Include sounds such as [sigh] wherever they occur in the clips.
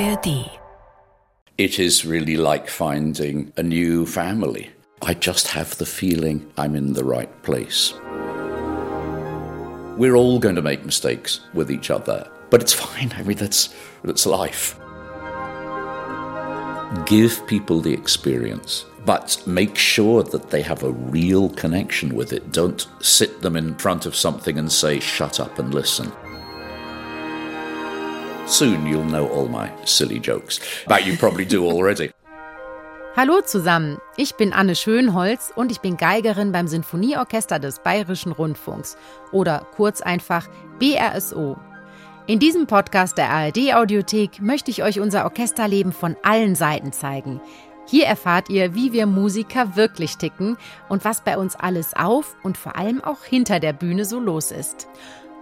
ARD. It is really like finding a new family. I just have the feeling I'm in the right place. We're all going to make mistakes with each other, but it's fine. I mean, that's, that's life. Give people the experience, but make sure that they have a real connection with it. Don't sit them in front of something and say, shut up and listen. Soon you'll know all my silly jokes. But you probably do already. [laughs] Hallo zusammen, ich bin Anne Schönholz und ich bin Geigerin beim Sinfonieorchester des Bayerischen Rundfunks oder kurz einfach BRSO. In diesem Podcast der ARD Audiothek möchte ich euch unser Orchesterleben von allen Seiten zeigen. Hier erfahrt ihr, wie wir Musiker wirklich ticken und was bei uns alles auf und vor allem auch hinter der Bühne so los ist.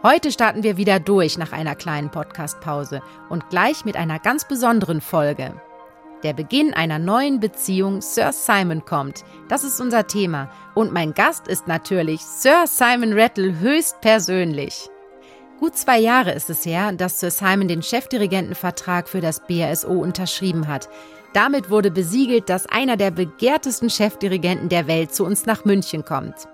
Heute starten wir wieder durch nach einer kleinen Podcastpause und gleich mit einer ganz besonderen Folge. Der Beginn einer neuen Beziehung Sir Simon kommt. Das ist unser Thema. Und mein Gast ist natürlich Sir Simon Rattle höchstpersönlich. Gut zwei Jahre ist es her, dass Sir Simon den Chefdirigentenvertrag für das BRSO unterschrieben hat. Damit wurde besiegelt, dass einer der begehrtesten Chefdirigenten der Welt zu uns nach München kommt.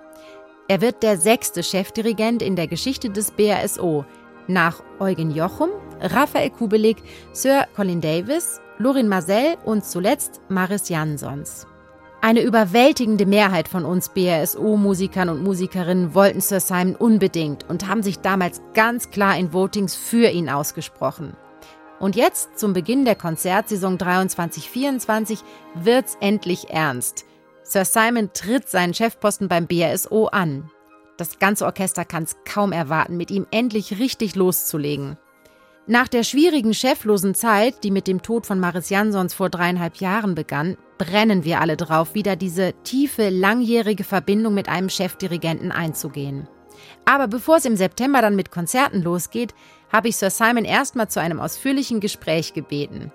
Er wird der sechste Chefdirigent in der Geschichte des BRSO, nach Eugen Jochum, Raphael Kubelik, Sir Colin Davis, Lorin Marcel und zuletzt Maris Jansons. Eine überwältigende Mehrheit von uns BRSO-Musikern und Musikerinnen wollten Sir Simon unbedingt und haben sich damals ganz klar in Votings für ihn ausgesprochen. Und jetzt, zum Beginn der Konzertsaison 23-24, wird's endlich ernst. Sir Simon tritt seinen Chefposten beim BRSO an. Das ganze Orchester kann es kaum erwarten, mit ihm endlich richtig loszulegen. Nach der schwierigen cheflosen Zeit, die mit dem Tod von Maris Jansons vor dreieinhalb Jahren begann, brennen wir alle drauf, wieder diese tiefe, langjährige Verbindung mit einem Chefdirigenten einzugehen. Aber bevor es im September dann mit Konzerten losgeht, habe ich Sir Simon erstmal zu einem ausführlichen Gespräch gebeten.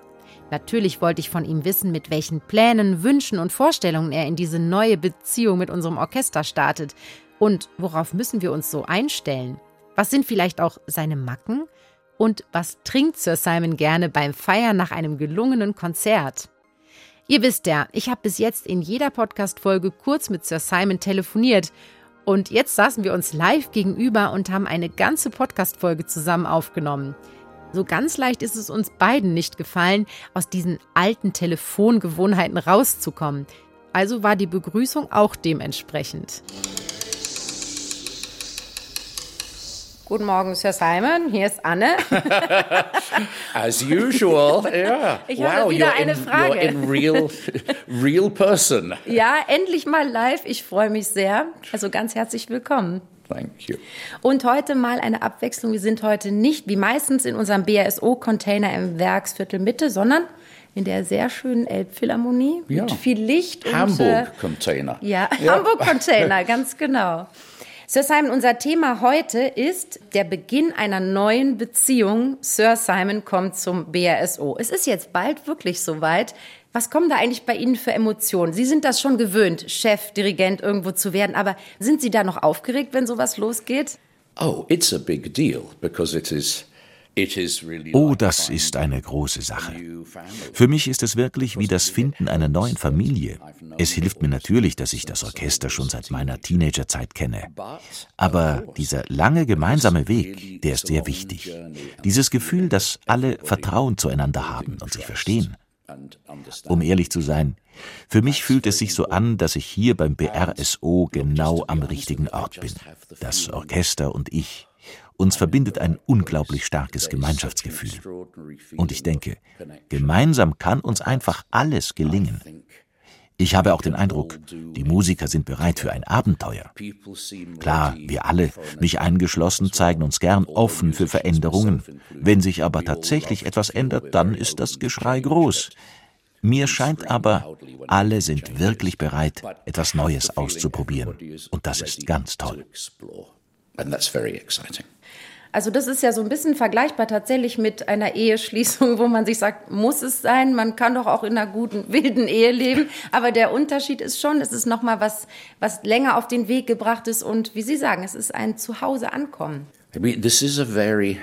Natürlich wollte ich von ihm wissen, mit welchen Plänen, Wünschen und Vorstellungen er in diese neue Beziehung mit unserem Orchester startet. Und worauf müssen wir uns so einstellen? Was sind vielleicht auch seine Macken? Und was trinkt Sir Simon gerne beim Feiern nach einem gelungenen Konzert? Ihr wisst ja, ich habe bis jetzt in jeder Podcast-Folge kurz mit Sir Simon telefoniert. Und jetzt saßen wir uns live gegenüber und haben eine ganze Podcast-Folge zusammen aufgenommen. So ganz leicht ist es uns beiden nicht gefallen, aus diesen alten Telefongewohnheiten rauszukommen. Also war die Begrüßung auch dementsprechend. Guten Morgen, Sir Simon. Hier ist Anne. [laughs] As usual, [laughs] yeah. Ich habe wieder you're eine in, Frage. You're in real, real person. Ja, endlich mal live. Ich freue mich sehr. Also ganz herzlich willkommen. Thank you. Und heute mal eine Abwechslung. Wir sind heute nicht wie meistens in unserem BRSO-Container im Werksviertel Mitte, sondern in der sehr schönen Elbphilharmonie Ja. mit viel Licht äh, Hamburg-Container. ja, [laughs] Hamburg-Container, ganz genau. Sir Simon, unser Thema heute ist der Beginn einer neuen Beziehung. Sir Simon kommt zum BRSO. Es ist jetzt bald wirklich soweit. Was kommen da eigentlich bei Ihnen für Emotionen? Sie sind das schon gewöhnt, Chef, Dirigent irgendwo zu werden, aber sind Sie da noch aufgeregt, wenn sowas losgeht? Oh, it's a big deal because it is. It is really Oh, das ist eine große Sache. Für mich ist es wirklich wie das Finden einer neuen Familie. Es hilft mir natürlich, dass ich das Orchester schon seit meiner Teenagerzeit kenne. Aber dieser lange gemeinsame Weg, der ist sehr wichtig. Dieses Gefühl, dass alle Vertrauen zueinander haben und sich verstehen. Um ehrlich zu sein, für mich fühlt es sich so an, dass ich hier beim BRSO genau am richtigen Ort bin. Das Orchester und ich. Uns verbindet ein unglaublich starkes Gemeinschaftsgefühl. Und ich denke, gemeinsam kann uns einfach alles gelingen. Ich habe auch den Eindruck, die Musiker sind bereit für ein Abenteuer. Klar, wir alle, mich eingeschlossen, zeigen uns gern offen für Veränderungen. Wenn sich aber tatsächlich etwas ändert, dann ist das Geschrei groß. Mir scheint aber, alle sind wirklich bereit, etwas Neues auszuprobieren. Und das ist ganz to toll. And that's very exciting. Also das ist ja so ein bisschen vergleichbar tatsächlich mit einer Eheschließung, wo man sich sagt, muss es sein? Man kann doch auch in einer guten wilden Ehe leben. Aber der Unterschied ist schon, es ist noch mal was, was länger auf den Weg gebracht ist und wie Sie sagen, es ist ein Zuhause ankommen. I mean, this is a very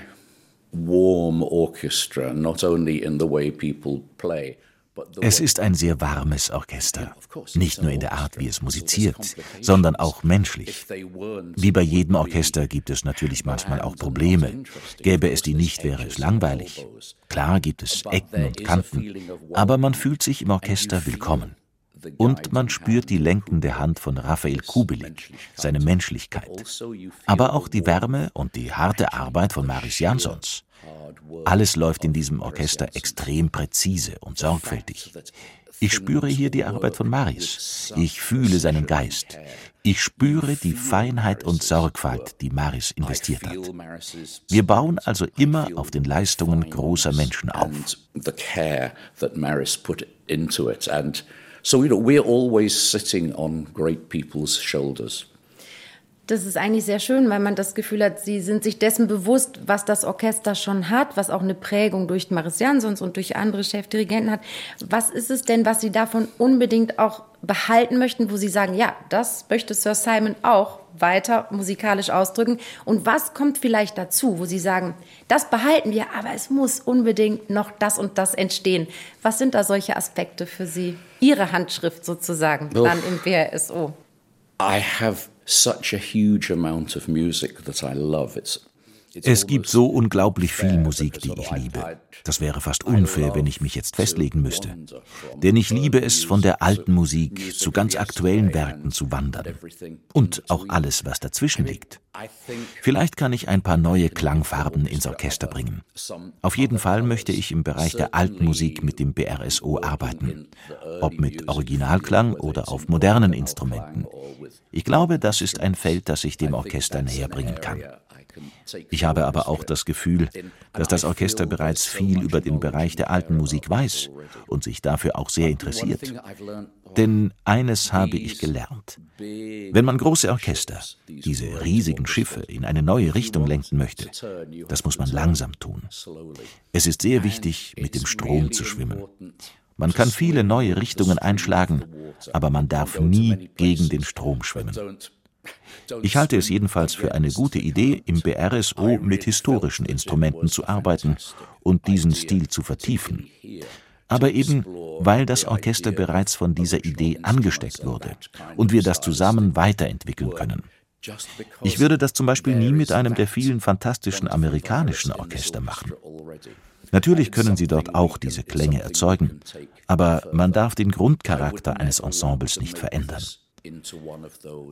warm orchestra, not only in the way people play. Es ist ein sehr warmes Orchester, nicht nur in der Art, wie es musiziert, sondern auch menschlich. Wie bei jedem Orchester gibt es natürlich manchmal auch Probleme. Gäbe es die nicht, wäre es langweilig. Klar gibt es Ecken und Kanten, aber man fühlt sich im Orchester willkommen. Und man spürt die lenkende Hand von Raphael Kubelik, seine Menschlichkeit. Aber auch die Wärme und die harte Arbeit von Maris Jansons. Alles läuft in diesem Orchester extrem präzise und sorgfältig. Ich spüre hier die Arbeit von Maris. Ich fühle seinen Geist. Ich spüre die Feinheit und Sorgfalt, die Maris investiert hat. Wir bauen also immer auf den Leistungen großer Menschen auf. So, you know, we're always sitting on great people's shoulders. Das ist eigentlich sehr schön, weil man das Gefühl hat, sie sind sich dessen bewusst, was das Orchester schon hat, was auch eine Prägung durch Maris Jansons und durch andere Chefdirigenten hat. Was ist es denn, was Sie davon unbedingt auch behalten möchten, wo Sie sagen, ja, das möchte Sir Simon auch weiter musikalisch ausdrücken? Und was kommt vielleicht dazu, wo Sie sagen, das behalten wir, aber es muss unbedingt noch das und das entstehen? Was sind da solche Aspekte für Sie? Ihre Handschrift sozusagen, oh. dann im BRSO? I have such a huge amount of music that I love. It's es gibt so unglaublich viel Musik, die ich liebe. Das wäre fast unfair, wenn ich mich jetzt festlegen müsste. Denn ich liebe es, von der alten Musik zu ganz aktuellen Werken zu wandern. Und auch alles, was dazwischen liegt. Vielleicht kann ich ein paar neue Klangfarben ins Orchester bringen. Auf jeden Fall möchte ich im Bereich der alten Musik mit dem BRSO arbeiten. Ob mit Originalklang oder auf modernen Instrumenten. Ich glaube, das ist ein Feld, das ich dem Orchester näher bringen kann. Ich habe aber auch das Gefühl, dass das Orchester bereits viel über den Bereich der alten Musik weiß und sich dafür auch sehr interessiert. Denn eines habe ich gelernt. Wenn man große Orchester, diese riesigen Schiffe, in eine neue Richtung lenken möchte, das muss man langsam tun. Es ist sehr wichtig, mit dem Strom zu schwimmen. Man kann viele neue Richtungen einschlagen, aber man darf nie gegen den Strom schwimmen. Ich halte es jedenfalls für eine gute Idee, im BRSO mit historischen Instrumenten zu arbeiten und diesen Stil zu vertiefen. Aber eben, weil das Orchester bereits von dieser Idee angesteckt wurde und wir das zusammen weiterentwickeln können. Ich würde das zum Beispiel nie mit einem der vielen fantastischen amerikanischen Orchester machen. Natürlich können sie dort auch diese Klänge erzeugen, aber man darf den Grundcharakter eines Ensembles nicht verändern.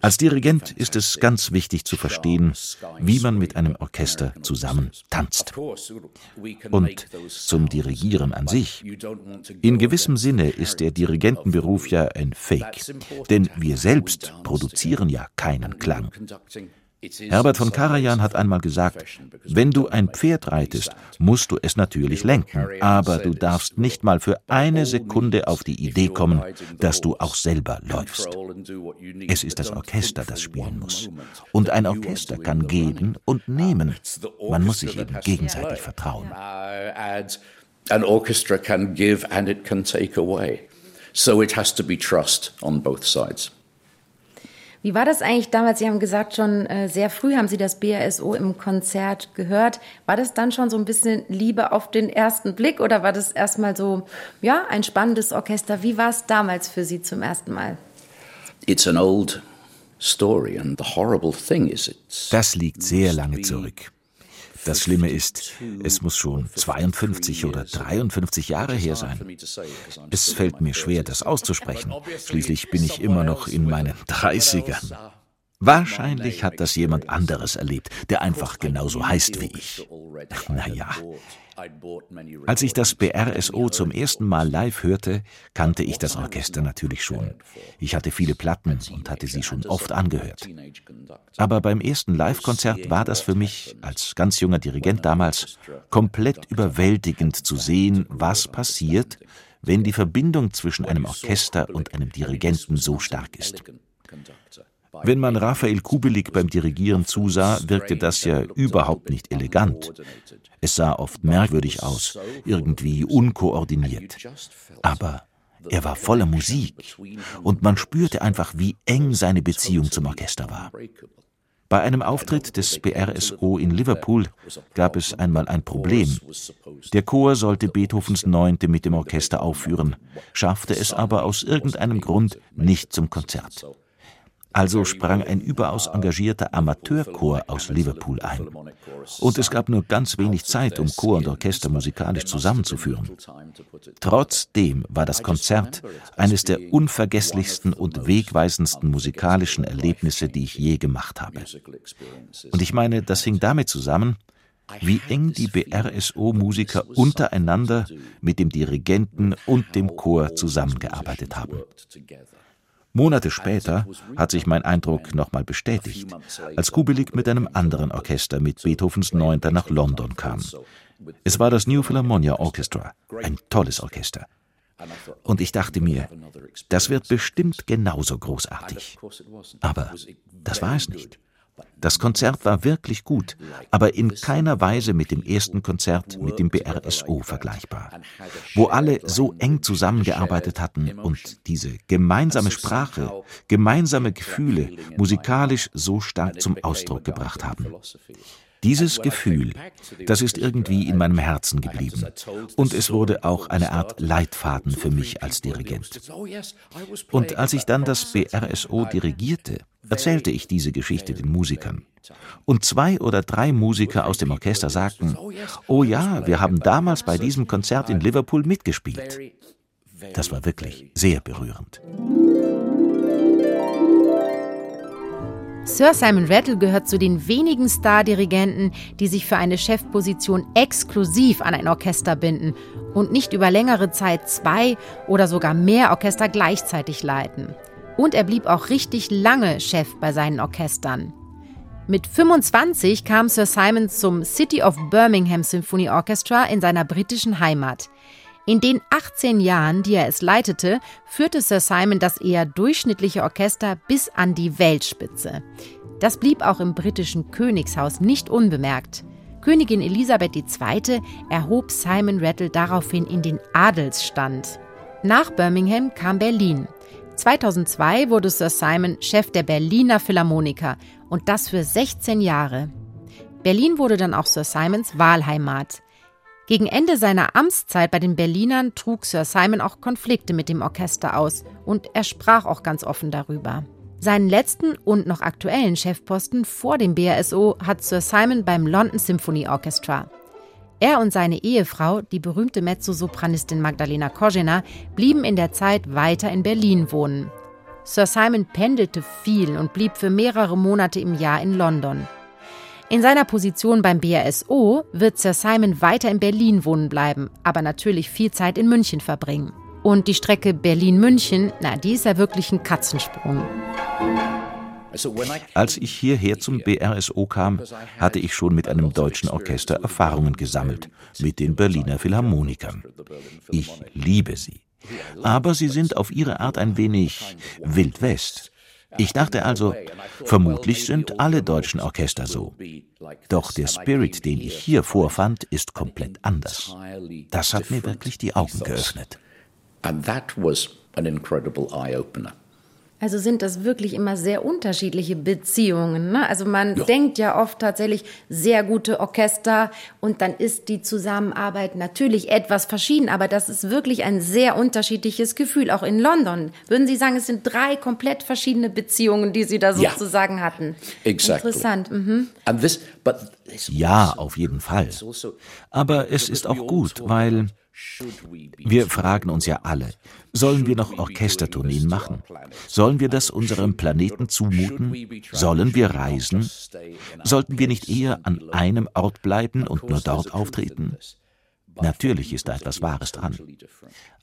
Als Dirigent ist es ganz wichtig zu verstehen, wie man mit einem Orchester zusammen tanzt. Und zum Dirigieren an sich. In gewissem Sinne ist der Dirigentenberuf ja ein Fake, denn wir selbst produzieren ja keinen Klang. Herbert von Karajan hat einmal gesagt, wenn du ein Pferd reitest, musst du es natürlich lenken, aber du darfst nicht mal für eine Sekunde auf die Idee kommen, dass du auch selber läufst. Es ist das Orchester, das spielen muss. Und ein Orchester kann geben und nehmen. Man muss sich eben gegenseitig vertrauen. An orchestra can give and it can take away. So it has to be trust on both sides. Wie war das eigentlich damals? Sie haben gesagt, schon äh, sehr früh haben Sie das BASO im Konzert gehört. War das dann schon so ein bisschen Liebe auf den ersten Blick oder war das erstmal so, ja, ein spannendes Orchester? Wie war es damals für Sie zum ersten Mal? It's an old story and the horrible thing is it's Das liegt sehr lange zurück. Das Schlimme ist, es muss schon 52 oder 53 Jahre her sein. Es fällt mir schwer, das auszusprechen. Schließlich bin ich immer noch in meinen 30ern. Wahrscheinlich hat das jemand anderes erlebt, der einfach genauso heißt wie ich. [laughs] Naja. Als ich das BRSO zum ersten Mal live hörte, kannte ich das Orchester natürlich schon. Ich hatte viele Platten und hatte sie schon oft angehört. Aber beim ersten Live-Konzert war das für mich, als ganz junger Dirigent damals, komplett überwältigend zu sehen, was passiert, wenn die Verbindung zwischen einem Orchester und einem Dirigenten so stark ist. Wenn man Raphael Kubelik beim Dirigieren zusah, wirkte das ja überhaupt nicht elegant. Es sah oft merkwürdig aus, irgendwie unkoordiniert. Aber er war voller Musik und man spürte einfach, wie eng seine Beziehung zum Orchester war. Bei einem Auftritt des BRSO in Liverpool gab es einmal ein Problem. Der Chor sollte Beethovens Neunte mit dem Orchester aufführen, schaffte es aber aus irgendeinem Grund nicht zum Konzert. Also sprang ein überaus engagierter Amateurchor aus Liverpool ein. Und es gab nur ganz wenig Zeit, um Chor und Orchester musikalisch zusammenzuführen. Trotzdem war das Konzert eines der unvergesslichsten und wegweisendsten musikalischen Erlebnisse, die ich je gemacht habe. Und ich meine, das hing damit zusammen, wie eng die BRSO-Musiker untereinander mit dem Dirigenten und dem Chor zusammengearbeitet haben. Monate später hat sich mein Eindruck nochmal bestätigt, als Kubelik mit einem anderen Orchester mit Beethovens Neunter nach London kam. Es war das New Philharmonia Orchestra, ein tolles Orchester. Und ich dachte mir, das wird bestimmt genauso großartig. Aber das war es nicht. Das Konzert war wirklich gut, aber in keiner Weise mit dem ersten Konzert mit dem BRSO vergleichbar, wo alle so eng zusammengearbeitet hatten und diese gemeinsame Sprache, gemeinsame Gefühle musikalisch so stark zum Ausdruck gebracht haben. Dieses Gefühl, das ist irgendwie in meinem Herzen geblieben. Und es wurde auch eine Art Leitfaden für mich als Dirigent. Und als ich dann das BRSO dirigierte, erzählte ich diese Geschichte den Musikern. Und zwei oder drei Musiker aus dem Orchester sagten, oh ja, wir haben damals bei diesem Konzert in Liverpool mitgespielt. Das war wirklich sehr berührend. Sir Simon Rattle gehört zu den wenigen Stardirigenten, die sich für eine Chefposition exklusiv an ein Orchester binden und nicht über längere Zeit zwei oder sogar mehr Orchester gleichzeitig leiten. Und er blieb auch richtig lange Chef bei seinen Orchestern. Mit 25 kam Sir Simon zum City of Birmingham Symphony Orchestra in seiner britischen Heimat. In den 18 Jahren, die er es leitete, führte Sir Simon das eher durchschnittliche Orchester bis an die Weltspitze. Das blieb auch im britischen Königshaus nicht unbemerkt. Königin Elisabeth II. erhob Simon Rattle daraufhin in den Adelsstand. Nach Birmingham kam Berlin. 2002 wurde Sir Simon Chef der Berliner Philharmoniker und das für 16 Jahre. Berlin wurde dann auch Sir Simons Wahlheimat. Gegen Ende seiner Amtszeit bei den Berlinern trug Sir Simon auch Konflikte mit dem Orchester aus und er sprach auch ganz offen darüber. Seinen letzten und noch aktuellen Chefposten vor dem BRSO hat Sir Simon beim London Symphony Orchestra. Er und seine Ehefrau, die berühmte Mezzosopranistin Magdalena Korzena, blieben in der Zeit weiter in Berlin wohnen. Sir Simon pendelte viel und blieb für mehrere Monate im Jahr in London. In seiner Position beim BASO wird Sir Simon weiter in Berlin wohnen bleiben, aber natürlich viel Zeit in München verbringen. Und die Strecke Berlin-München, na, die ist ja wirklich ein Katzensprung. Als ich hierher zum BRSO kam, hatte ich schon mit einem deutschen Orchester Erfahrungen gesammelt, mit den Berliner Philharmonikern. Ich liebe sie. Aber sie sind auf ihre Art ein wenig Wild West. Ich dachte also, vermutlich sind alle deutschen Orchester so. Doch der Spirit, den ich hier vorfand, ist komplett anders. Das hat mir wirklich die Augen geöffnet. And that was an incredible eye-opener. Also sind das wirklich immer sehr unterschiedliche Beziehungen. Ne? Also man ja. denkt ja oft tatsächlich sehr gute Orchester und dann ist die Zusammenarbeit natürlich etwas verschieden, aber das ist wirklich ein sehr unterschiedliches Gefühl, auch in London. Würden Sie sagen, es sind drei komplett verschiedene Beziehungen, die Sie da sozusagen ja. hatten? Exactly. Interessant. Mhm. Ja, auf jeden Fall. Also aber es ist auch gut, weil wir fragen uns ja alle, sollen wir noch Orchestertourneen machen? Sollen wir das unserem Planeten zumuten? Sollen wir reisen? Sollten wir nicht eher an einem Ort bleiben und nur dort auftreten? Natürlich ist da etwas Wahres dran.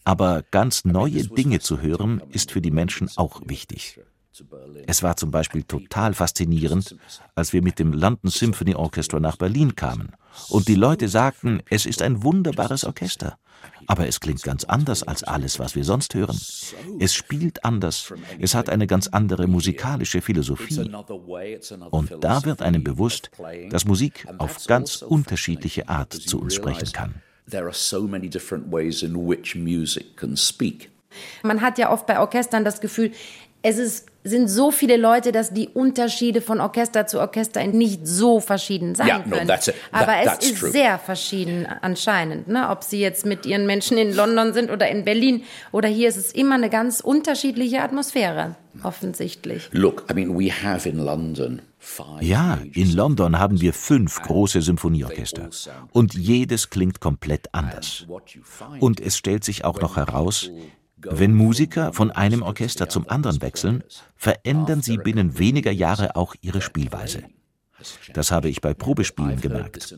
Aber ganz neue Dinge zu hören, ist für die Menschen auch wichtig. Es war zum Beispiel total faszinierend, als wir mit dem London Symphony Orchestra nach Berlin kamen und die Leute sagten, es ist ein wunderbares Orchester. Aber es klingt ganz anders als alles, was wir sonst hören. Es spielt anders. Es hat eine ganz andere musikalische Philosophie. Und da wird einem bewusst, dass Musik auf ganz unterschiedliche Art zu uns sprechen kann. Man hat ja oft bei Orchestern das Gefühl, es ist, sind so viele Leute, dass die Unterschiede von Orchester zu Orchester nicht so verschieden sein yeah, können. No, that, Aber es ist true. sehr verschieden anscheinend. Ne? Ob sie jetzt mit ihren Menschen in London sind oder in Berlin oder hier ist es immer eine ganz unterschiedliche Atmosphäre, offensichtlich. Look, I mean, we have in London ja, in London haben wir fünf große Symphonieorchester und jedes klingt komplett anders. Und es stellt sich auch noch heraus, wenn Musiker von einem Orchester zum anderen wechseln, verändern sie binnen weniger Jahre auch ihre Spielweise. Das habe ich bei Probespielen gemerkt.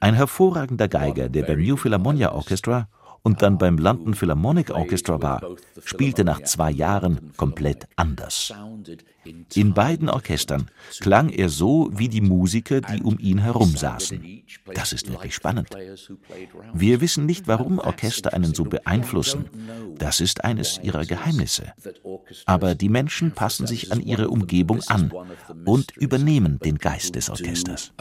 Ein hervorragender Geiger, der beim New Philharmonia Orchestra und dann beim London Philharmonic Orchestra war, spielte nach zwei Jahren komplett anders. In beiden Orchestern klang er so wie die Musiker, die um ihn herum saßen. Das ist wirklich spannend. Wir wissen nicht, warum Orchester einen so beeinflussen. Das ist eines ihrer Geheimnisse. Aber die Menschen passen sich an ihre Umgebung an und übernehmen den Geist des Orchesters.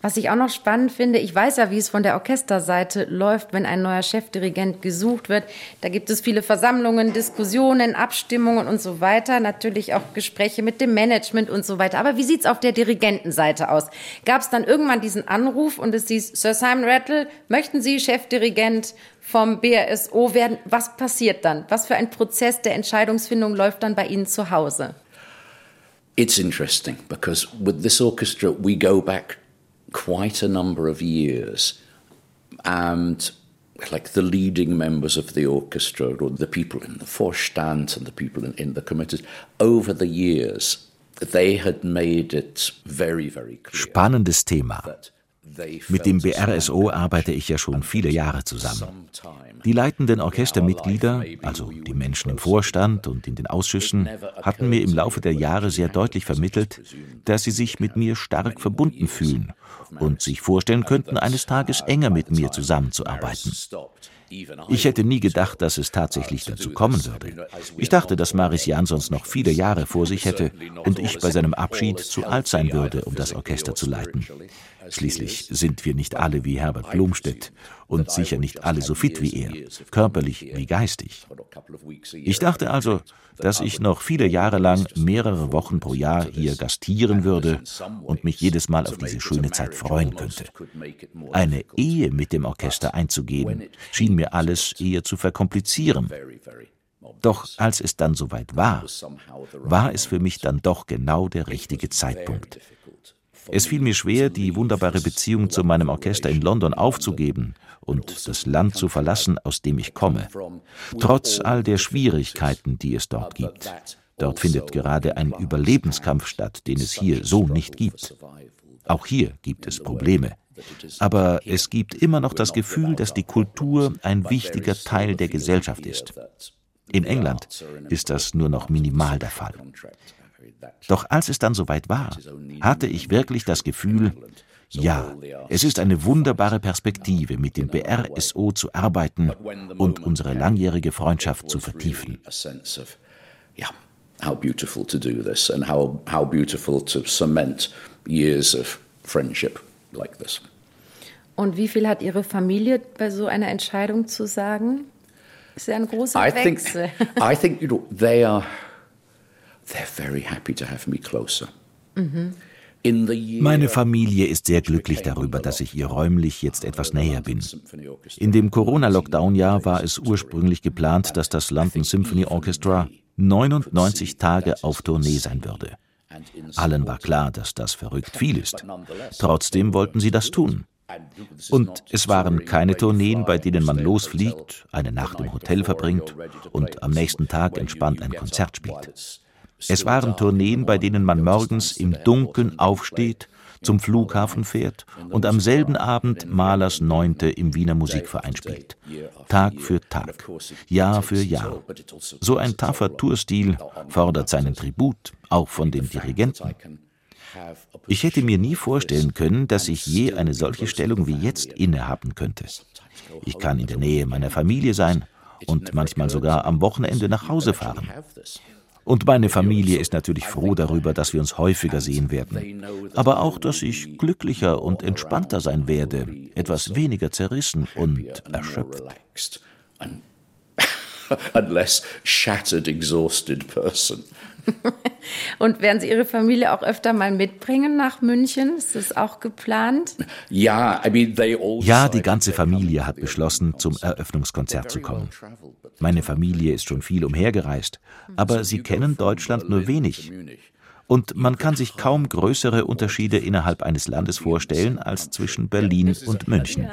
Was ich auch noch spannend finde, ich weiß ja, wie es von der Orchesterseite läuft, wenn ein neuer Chefdirigent gesucht wird. Da gibt es viele Versammlungen, Diskussionen, Abstimmungen und so weiter. Natürlich auch Gespräche mit dem Management und so weiter. Aber wie sieht es auf der Dirigentenseite aus? Gab es dann irgendwann diesen Anruf und es hieß, Sir Simon Rattle, möchten Sie Chefdirigent vom BRSO werden? Was passiert dann? Was für ein Prozess der Entscheidungsfindung läuft dann bei Ihnen zu Hause? It's interesting because with this orchestra we go back quite a number of years. And like the leading members of the orchestra or the people in the Vorstand and the people in, in the committees, over the years, they had made it very, very clear. Spannendes Thema. Mit dem BRSO arbeite ich ja schon viele Jahre zusammen. Die leitenden Orchestermitglieder, also die Menschen im Vorstand und in den Ausschüssen, hatten mir im Laufe der Jahre sehr deutlich vermittelt, dass sie sich mit mir stark verbunden fühlen und sich vorstellen könnten, eines Tages enger mit mir zusammenzuarbeiten. Ich hätte nie gedacht, dass es tatsächlich dazu kommen würde. Ich dachte, dass Maris Jansons noch viele Jahre vor sich hätte und ich bei seinem Abschied zu alt sein würde, um das Orchester zu leiten. Schließlich sind wir nicht alle wie Herbert Blomstedt und sicher nicht alle so fit wie er, körperlich wie geistig. Ich dachte also, dass ich noch viele Jahre lang mehrere Wochen pro Jahr hier gastieren würde und mich jedes Mal auf diese schöne Zeit freuen könnte. Eine Ehe mit dem Orchester einzugehen, schien mir alles eher zu verkomplizieren. Doch als es dann soweit war, war es für mich dann doch genau der richtige Zeitpunkt. Es fiel mir schwer, die wunderbare Beziehung zu meinem Orchester in London aufzugeben und das Land zu verlassen, aus dem ich komme, trotz all der Schwierigkeiten, die es dort gibt. Dort findet gerade ein Überlebenskampf statt, den es hier so nicht gibt. Auch hier gibt es Probleme. Aber es gibt immer noch das Gefühl, dass die Kultur ein wichtiger Teil der Gesellschaft ist. In England ist das nur noch minimal der Fall. Doch als es dann soweit war, hatte ich wirklich das Gefühl, ja, es ist eine wunderbare Perspektive, mit dem BRSO zu arbeiten und unsere langjährige Freundschaft zu vertiefen. How beautiful to do this and how, how beautiful to cement years of friendship like this. Und wie viel hat Ihre Familie bei so einer Entscheidung zu sagen? Ist ja ein großer I Wechsel. Think, I think you know, they are they're very happy to have me closer. Mhm. Meine Familie ist sehr glücklich darüber, dass ich ihr räumlich jetzt etwas näher bin. In dem Corona-Lockdown-Jahr war es ursprünglich geplant, dass das London Symphony Orchestra 99 Tage auf Tournee sein würde. Allen war klar, dass das verrückt viel ist. Trotzdem wollten sie das tun. Und es waren keine Tourneen, bei denen man losfliegt, eine Nacht im Hotel verbringt und am nächsten Tag entspannt ein Konzert spielt. Es waren Tourneen, bei denen man morgens im Dunkeln aufsteht, zum Flughafen fährt und am selben Abend Mahlers Neunte im Wiener Musikverein spielt. Tag für Tag, Jahr für Jahr. So ein taffer Tourstil fordert seinen Tribut, auch von den Dirigenten. Ich hätte mir nie vorstellen können, dass ich je eine solche Stellung wie jetzt innehaben könnte. Ich kann in der Nähe meiner Familie sein und manchmal sogar am Wochenende nach Hause fahren. Und meine Familie ist natürlich froh darüber, dass wir uns häufiger sehen werden. Aber auch, dass ich glücklicher und entspannter sein werde, etwas weniger zerrissen und erschöpft. [laughs] [laughs] Und werden Sie Ihre Familie auch öfter mal mitbringen nach München? Ist das auch geplant? Ja, ja, die ganze Familie hat beschlossen, zum Eröffnungskonzert zu kommen. Meine Familie ist schon viel umhergereist, aber sie kennen Deutschland nur wenig. Und man kann sich kaum größere Unterschiede innerhalb eines Landes vorstellen als zwischen Berlin und München.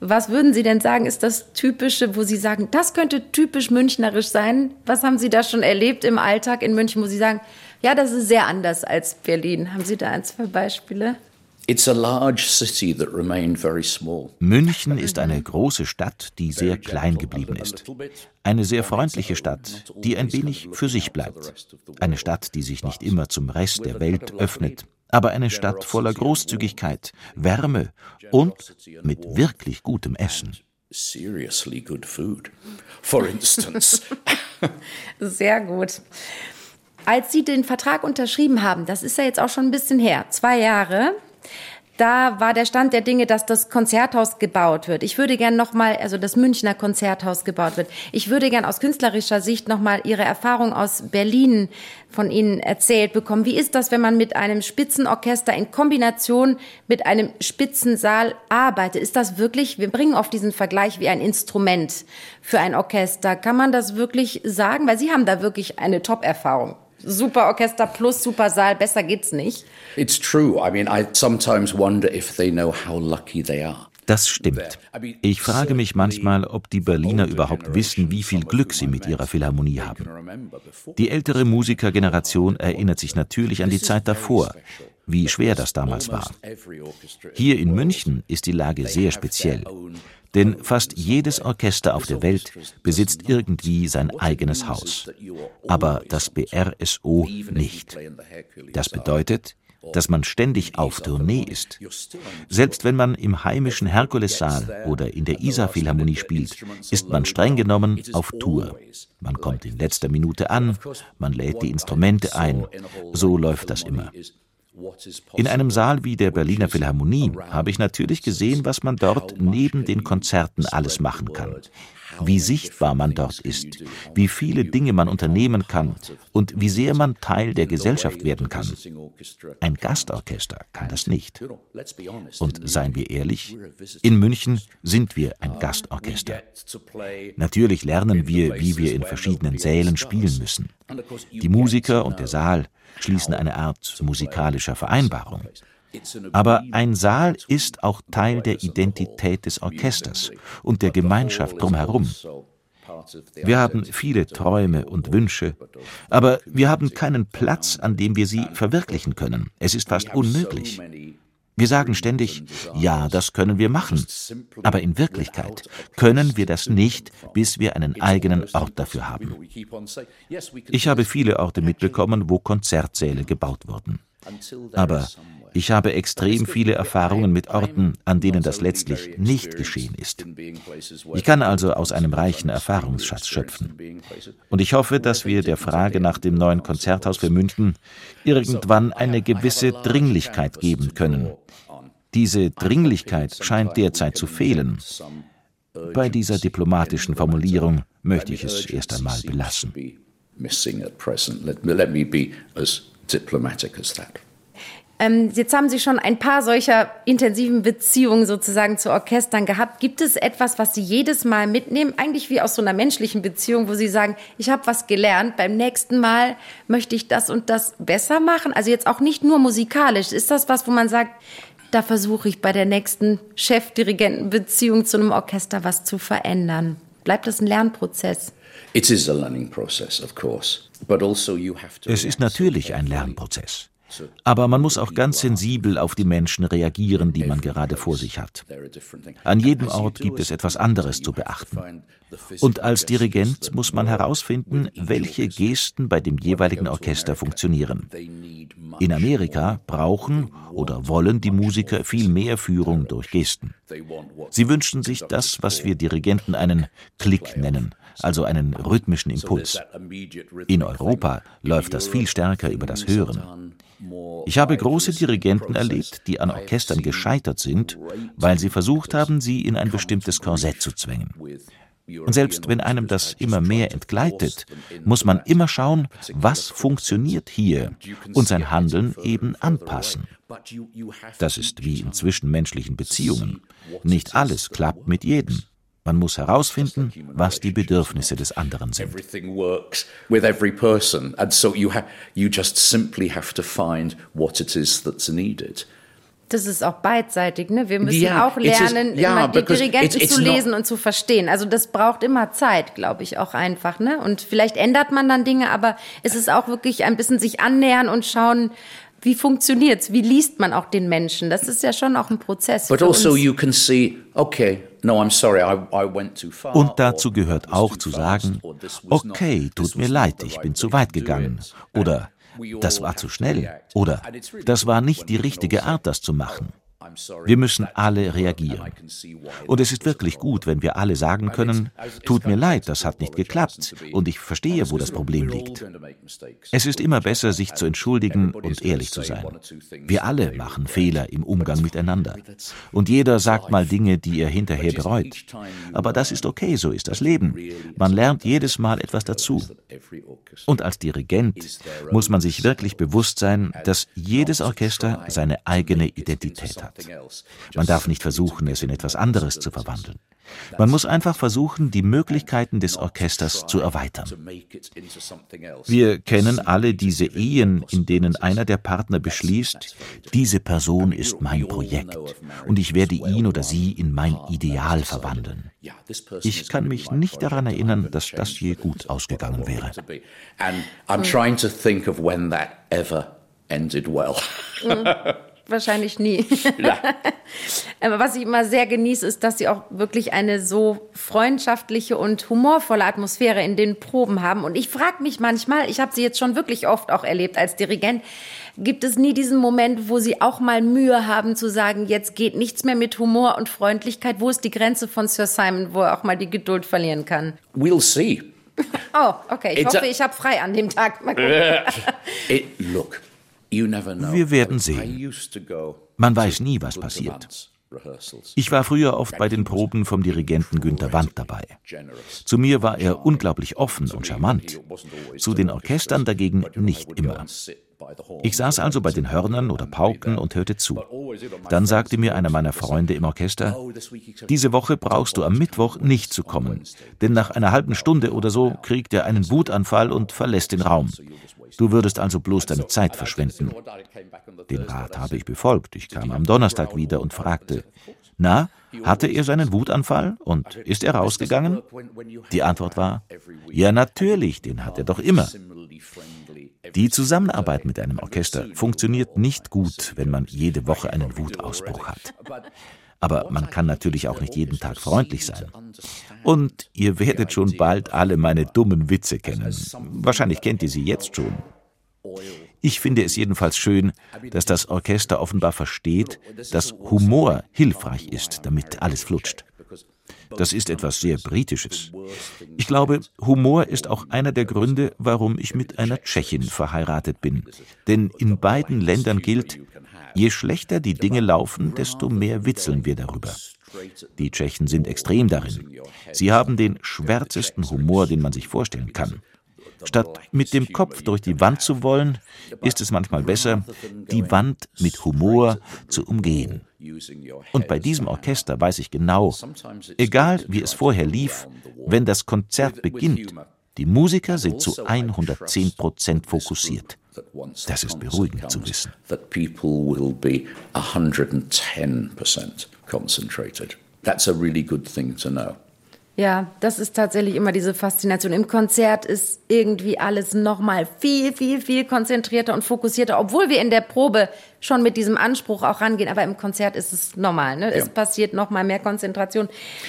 Was würden Sie denn sagen, ist das Typische, wo Sie sagen, das könnte typisch münchnerisch sein? Was haben Sie da schon erlebt im Alltag in München, wo Sie sagen, ja, das ist sehr anders als Berlin? Haben Sie da ein, zwei Beispiele? München ist eine große Stadt, die sehr klein geblieben ist. Eine sehr freundliche Stadt, die ein wenig für sich bleibt. Eine Stadt, die sich nicht immer zum Rest der Welt öffnet, aber eine Stadt voller Großzügigkeit, Wärme und mit wirklich gutem Essen. Seriously good food, for instance. [laughs] Sehr gut. Als Sie den Vertrag unterschrieben haben, das ist ja jetzt auch schon ein bisschen her, zwei Jahre, da war der Stand der Dinge, dass das Konzerthaus gebaut wird. Ich würde gern noch mal, also das Münchner Konzerthaus gebaut wird. Ich würde gern aus künstlerischer Sicht noch mal Ihre Erfahrung aus Berlin von Ihnen erzählt bekommen. Wie ist das, wenn man mit einem Spitzenorchester in Kombination mit einem Spitzensaal arbeitet? Ist das wirklich, wir bringen oft diesen Vergleich wie ein Instrument für ein Orchester. Kann man das wirklich sagen? Weil Sie haben da wirklich eine Top-Erfahrung. Superorchester plus Supersaal, besser geht's nicht. It's true. I mean, I sometimes wonder if they know how lucky they are. Das stimmt. Ich frage mich manchmal, ob die Berliner überhaupt wissen, wie viel Glück sie mit ihrer Philharmonie haben. Die ältere Musikergeneration erinnert sich natürlich an die Zeit davor, wie schwer das damals war. Hier in München ist die Lage sehr speziell. Denn fast jedes Orchester auf der Welt besitzt irgendwie sein eigenes Haus. Aber das BRSO nicht. Das bedeutet, dass man ständig auf Tournee ist. Selbst wenn man im heimischen Herkulessaal oder in der Isar-Philharmonie spielt, ist man streng genommen auf Tour. Man kommt in letzter Minute an, man lädt die Instrumente ein. So läuft das immer. In einem Saal wie der Berliner Philharmonie habe ich natürlich gesehen, was man dort neben den Konzerten alles machen kann. Wie sichtbar man dort ist, wie viele Dinge man unternehmen kann und wie sehr man Teil der Gesellschaft werden kann. Ein Gastorchester kann das nicht. Und seien wir ehrlich, in München sind wir ein Gastorchester. Natürlich lernen wir, wie wir in verschiedenen Sälen spielen müssen. Die Musiker und der Saal schließen eine Art musikalischer Vereinbarung. Aber ein Saal ist auch Teil der Identität des Orchesters und der Gemeinschaft drumherum. Wir haben viele Träume und Wünsche, aber wir haben keinen Platz, an dem wir sie verwirklichen können. Es ist fast unmöglich. Wir sagen ständig, ja, das können wir machen, aber in Wirklichkeit können wir das nicht, bis wir einen eigenen Ort dafür haben. Ich habe viele Orte mitbekommen, wo Konzertsäle gebaut wurden. Aber ich habe extrem viele Erfahrungen mit Orten, an denen das letztlich nicht geschehen ist. Ich kann also aus einem reichen Erfahrungsschatz schöpfen. Und ich hoffe, dass wir der Frage nach dem neuen Konzerthaus für München irgendwann eine gewisse Dringlichkeit geben können. Diese Dringlichkeit scheint derzeit zu fehlen. Bei dieser diplomatischen Formulierung möchte ich es erst einmal belassen. Missing at present. Let me be as diplomatic as that. Ähm, jetzt haben Sie schon ein paar solcher intensiven Beziehungen sozusagen zu Orchestern gehabt. Gibt es etwas, was Sie jedes Mal mitnehmen, eigentlich wie aus so einer menschlichen Beziehung, wo Sie sagen, ich habe was gelernt, beim nächsten Mal möchte ich das und das besser machen? Also jetzt auch nicht nur musikalisch. Ist das was, wo man sagt, da versuche ich bei der nächsten Chefdirigentenbeziehung zu einem Orchester was zu verändern? Bleibt das ein Lernprozess? Also es ist natürlich ein Lernprozess. Aber man muss auch ganz sensibel auf die Menschen reagieren, die man gerade vor sich hat. An jedem Ort gibt es etwas anderes zu beachten. Und als Dirigent muss man herausfinden, welche Gesten bei dem jeweiligen Orchester funktionieren. In Amerika brauchen oder wollen die Musiker viel mehr Führung durch Gesten. Sie wünschen sich das, was wir Dirigenten einen Klick nennen, also einen rhythmischen Impuls. In Europa läuft das viel stärker über das Hören. Ich habe große Dirigenten erlebt, die an Orchestern gescheitert sind, weil sie versucht haben, sie in ein bestimmtes Korsett zu zwängen. Und selbst wenn einem das immer mehr entgleitet, muss man immer schauen, was funktioniert hier und sein Handeln eben anpassen. Das ist wie in zwischenmenschlichen Beziehungen. Nicht alles klappt mit jedem. Man muss herausfinden, was die Bedürfnisse des anderen sind. Everything works with every person, and so you ha you just simply have to find what it is that's needed. Das ist auch beidseitig, ne? Wir müssen Ja, auch is- lernen, ja, immer die Dirigenten it's- it's zu not- lesen und zu verstehen. Also das braucht immer Zeit, glaube ich, auch einfach, ne? Und vielleicht ändert man dann Dinge, aber es ist auch wirklich ein bisschen sich annähern und schauen, wie funktioniert's? Wie liest man auch den Menschen? Das ist ja schon auch ein Prozess. But also you can see, okay, no, I'm sorry, I, I went too far. Und dazu gehört auch too zu fast, sagen, okay, tut mir was leid, not the ich right bin zu way weit to do gegangen. it. Oder das war zu schnell. Oder das war nicht die richtige Art, das zu machen. Wir müssen alle I reagieren. Und es ist wirklich gut, wenn wir alle sagen können, tut mir leid, das hat nicht geklappt und ich verstehe, wo das Problem liegt. Es ist immer besser, sich zu entschuldigen und ehrlich zu sein. Wir alle machen Fehler im Umgang miteinander. Und jeder sagt mal Dinge, die er hinterher bereut. Aber das ist okay, so ist das Leben. Man lernt jedes Mal etwas dazu. Und als Dirigent muss man sich wirklich bewusst sein, dass jedes Orchester seine eigene Identität hat. Man darf nicht versuchen, es in etwas anderes zu verwandeln. Man muss einfach versuchen, die Möglichkeiten des Orchesters zu erweitern. Wir kennen alle diese Ehen, in denen einer der Partner beschließt, diese Person ist mein Projekt und ich werde ihn oder sie in mein Ideal verwandeln. Ich kann mich nicht daran erinnern, dass das je gut ausgegangen wäre. And I'm trying to think of when that ever ended well. [laughs] Wahrscheinlich nie. [laughs] Aber was ich immer sehr genieße, ist, dass sie auch wirklich eine so freundschaftliche und humorvolle Atmosphäre in den Proben haben. Und ich frage mich manchmal, ich habe sie jetzt schon wirklich oft auch erlebt als Dirigent, gibt es nie diesen Moment, wo sie auch mal Mühe haben zu sagen, jetzt geht nichts mehr mit Humor und Freundlichkeit? Wo ist die Grenze von Sir Simon, wo er auch mal die Geduld verlieren kann? We'll see. [laughs] Oh, okay. Ich It's hoffe, ich habe frei an dem Tag. Mal gucken. [laughs] It, look. Wir werden sehen. Man weiß nie, was passiert. Ich war früher oft bei den Proben vom Dirigenten Günter Wandt dabei. Zu mir war er unglaublich offen und charmant. Zu den Orchestern dagegen nicht immer. Ich saß also bei den Hörnern oder Pauken und hörte zu. Dann sagte mir einer meiner Freunde im Orchester, diese Woche brauchst du am Mittwoch nicht zu kommen, denn nach einer halben Stunde oder so kriegt er einen Wutanfall und verlässt den Raum. Du würdest also bloß deine Zeit verschwenden. Den Rat habe ich befolgt. Ich kam am Donnerstag wieder und fragte, na, hatte er seinen Wutanfall und ist er rausgegangen? Die Antwort war, ja natürlich, den hat er doch immer. Die Zusammenarbeit mit einem Orchester funktioniert nicht gut, wenn man jede Woche einen Wutausbruch hat. Aber man kann natürlich auch nicht jeden Tag freundlich sein. Und ihr werdet schon bald alle meine dummen Witze kennen. Wahrscheinlich kennt ihr sie jetzt schon. Ich finde es jedenfalls schön, dass das Orchester offenbar versteht, dass Humor hilfreich ist, damit alles flutscht. Das ist etwas sehr Britisches. Ich glaube, Humor ist auch einer der Gründe, warum ich mit einer Tschechin verheiratet bin. Denn in beiden Ländern gilt, je schlechter die Dinge laufen, desto mehr witzeln wir darüber. Die Tschechen sind extrem darin. Sie haben den schwärzesten Humor, den man sich vorstellen kann. Statt mit dem Kopf durch die Wand zu wollen, ist es manchmal besser, die Wand mit Humor zu umgehen. Und bei diesem Orchester weiß ich genau, egal wie es vorher lief, wenn das Konzert beginnt, die Musiker sind zu 110 Prozent fokussiert. Das ist beruhigend zu wissen. That people will be 110% concentrated. That's a really good thing to know. Ja, das ist tatsächlich immer diese Faszination. Im Konzert ist irgendwie alles nochmal viel, viel, viel konzentrierter und fokussierter, obwohl wir in der Probe schon mit diesem Anspruch auch rangehen. Aber im Konzert ist es normal. Ne? Es passiert nochmal mehr Konzentration.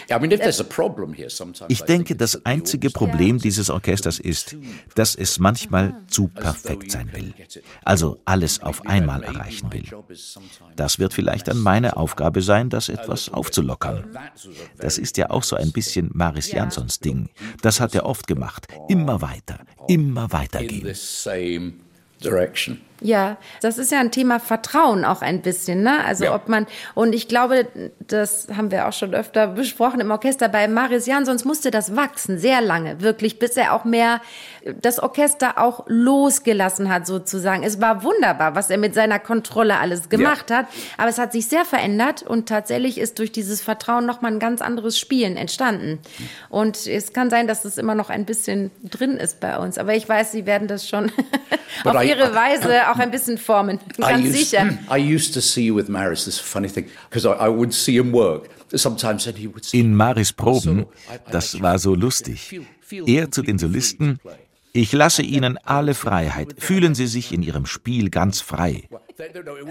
I mean, if there's a problem here, sometimes Ich denke, das einzige Problem dieses Orchesters ist, dass es manchmal zu perfekt sein will. Also alles auf einmal erreichen will. Das wird vielleicht dann meine Aufgabe sein, das etwas aufzulockern. Das ist ja auch so ein bisschen Maris Jansons Ding. Das hat er oft gemacht. Immer weiter, immer in weitergehen. Ja, das ist ja ein Thema Vertrauen auch ein bisschen, ne? Also Ja. ob man und ich glaube, das haben wir auch schon öfter besprochen im Orchester bei Marius Jan, sonst musste das wachsen sehr lange, wirklich, bis er auch mehr das Orchester auch losgelassen hat sozusagen. Es war wunderbar, was er mit seiner Kontrolle alles gemacht hat, aber es hat sich sehr verändert und tatsächlich ist durch dieses Vertrauen noch mal ein ganz anderes Spielen entstanden. Und es kann sein, dass es immer noch ein bisschen drin ist bei uns, aber ich weiß, Sie werden das schon [laughs] auf ihre Weise auch ein bisschen formen. Ganz used, sicher. I used to see with Maris this funny thing because I, I would see him work sometimes, and he would say, In Maris Proben, das war so lustig. Er zu den Solisten, ich lasse Ihnen alle Freiheit, fühlen Sie sich in Ihrem Spiel ganz frei.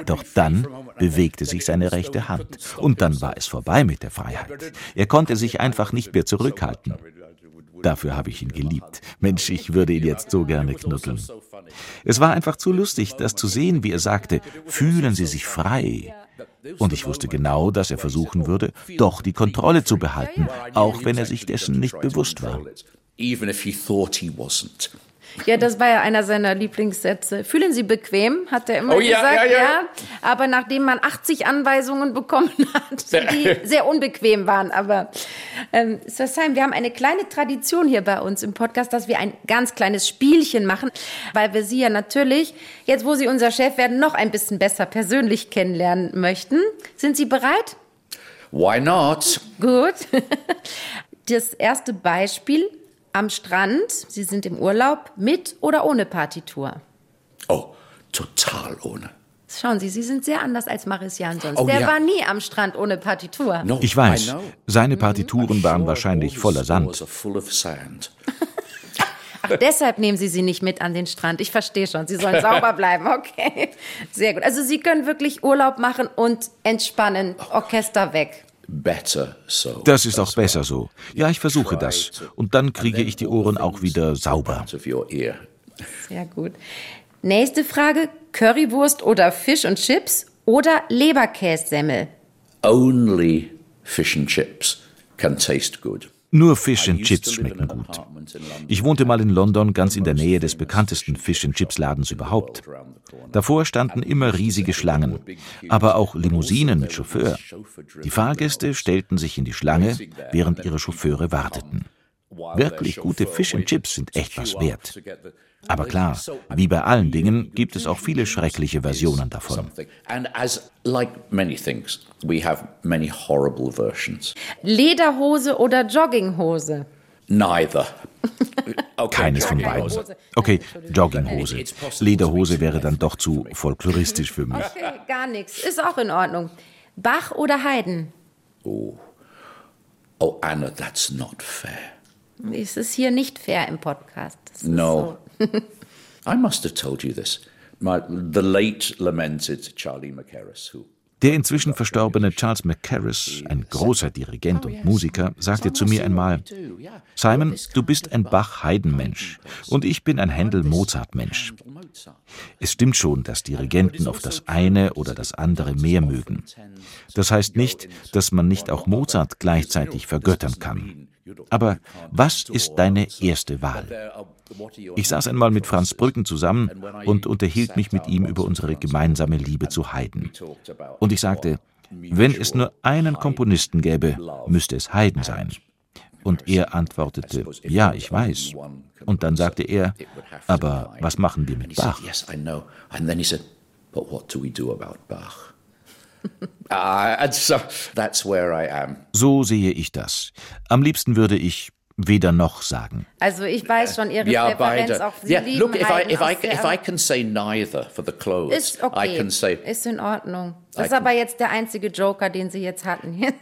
Doch dann bewegte sich seine rechte Hand und dann war es vorbei mit der Freiheit. Er konnte sich einfach nicht mehr zurückhalten. Dafür habe ich ihn geliebt. Mensch, ich würde ihn jetzt so gerne knuddeln. Es war einfach zu lustig, das zu sehen, wie er sagte, fühlen Sie sich frei. Und ich wusste genau, dass er versuchen würde, doch die Kontrolle zu behalten, auch wenn er sich dessen nicht bewusst war. even if he thought he wasn't. Ja, das war ja einer seiner Lieblingssätze. Fühlen Sie bequem, hat er immer Oh ja, gesagt. ja, ja. Aber nachdem man 80 Anweisungen bekommen [laughs] hat, die sehr unbequem waren. Aber ähm, Sir Simon, wir haben eine kleine Tradition hier bei uns im Podcast, dass wir ein ganz kleines Spielchen machen, weil wir Sie ja natürlich, jetzt wo Sie unser Chef werden, noch ein bisschen besser persönlich kennenlernen möchten. Sind Sie bereit? Why not? Gut. [laughs] Das erste Beispiel am Strand. Sie sind im Urlaub mit oder ohne Partitur. Oh, total ohne. Schauen Sie, Sie sind sehr anders als Maris Jan sonst. Oh, Der ja. war nie am Strand ohne Partitur. No, Ich weiß, seine Partituren waren Sure, wahrscheinlich voller Sand. Ach, deshalb nehmen Sie sie nicht mit an den Strand. Ich verstehe schon. Sie sollen sauber [laughs] bleiben. Okay. Sehr gut. Also Sie können wirklich Urlaub machen und entspannen. Orchester weg. Das ist auch besser so. Ja, ich versuche das. Und dann kriege ich die Ohren auch wieder sauber. Sehr gut. Nächste Frage. Currywurst oder Fisch und Chips oder Leberkässemmel? Only fish and chips can taste good. Nur Fish and Chips schmecken gut. Ich wohnte mal in London ganz in der Nähe des bekanntesten Fish and Chips Ladens überhaupt. Davor standen immer riesige Schlangen, aber auch Limousinen mit Chauffeur. Die Fahrgäste stellten sich in die Schlange, während ihre Chauffeure warteten. Wirklich gute Fish and Chips sind echt was wert. Aber klar, wie bei allen Dingen gibt es auch viele schreckliche Versionen davon. And as like many things, we have many horrible versions. Lederhose oder Jogginghose? Neither. [laughs] Okay, Keines von beiden. Okay, Jogginghose. Lederhose wäre dann doch zu folkloristisch für mich. Okay, gar nichts. Ist auch in Ordnung. Bach oder Haydn? Oh, Anna, that's not fair. Es ist hier nicht fair im Podcast. No. So. [laughs] I must have told you this. My, the late lamented Charlie McCarris, who Der inzwischen verstorbene Charles McCarris, ein großer Dirigent und Musiker, sagte zu mir einmal, Simon, du bist ein Bach-Haydn-Mensch und ich bin ein Händel-Mozart-Mensch. Es stimmt schon, dass Dirigenten auf das eine oder das andere mehr mögen. Das heißt nicht, dass man nicht auch Mozart gleichzeitig vergöttern kann. Aber was ist deine erste Wahl? Ich saß einmal mit Franz Brücken zusammen und unterhielt mich mit ihm über unsere gemeinsame Liebe zu Haydn. Und ich sagte, wenn es nur einen Komponisten gäbe, müsste es Haydn sein. Und er antwortete, ja, ich weiß. Und dann sagte er, aber was machen wir mit Bach? [laughs] so that's where I am. So sehe ich das. Am liebsten würde ich weder noch sagen. Also ich weiß schon Ihre Yeah, Präferenz beide. auch. Sie Yeah, lieben look, if I, if, I, sehr. if I can say neither for the clothes, ist okay. I can say, ist in Ordnung. Das I ist aber jetzt der einzige Joker, den Sie jetzt hatten. [laughs]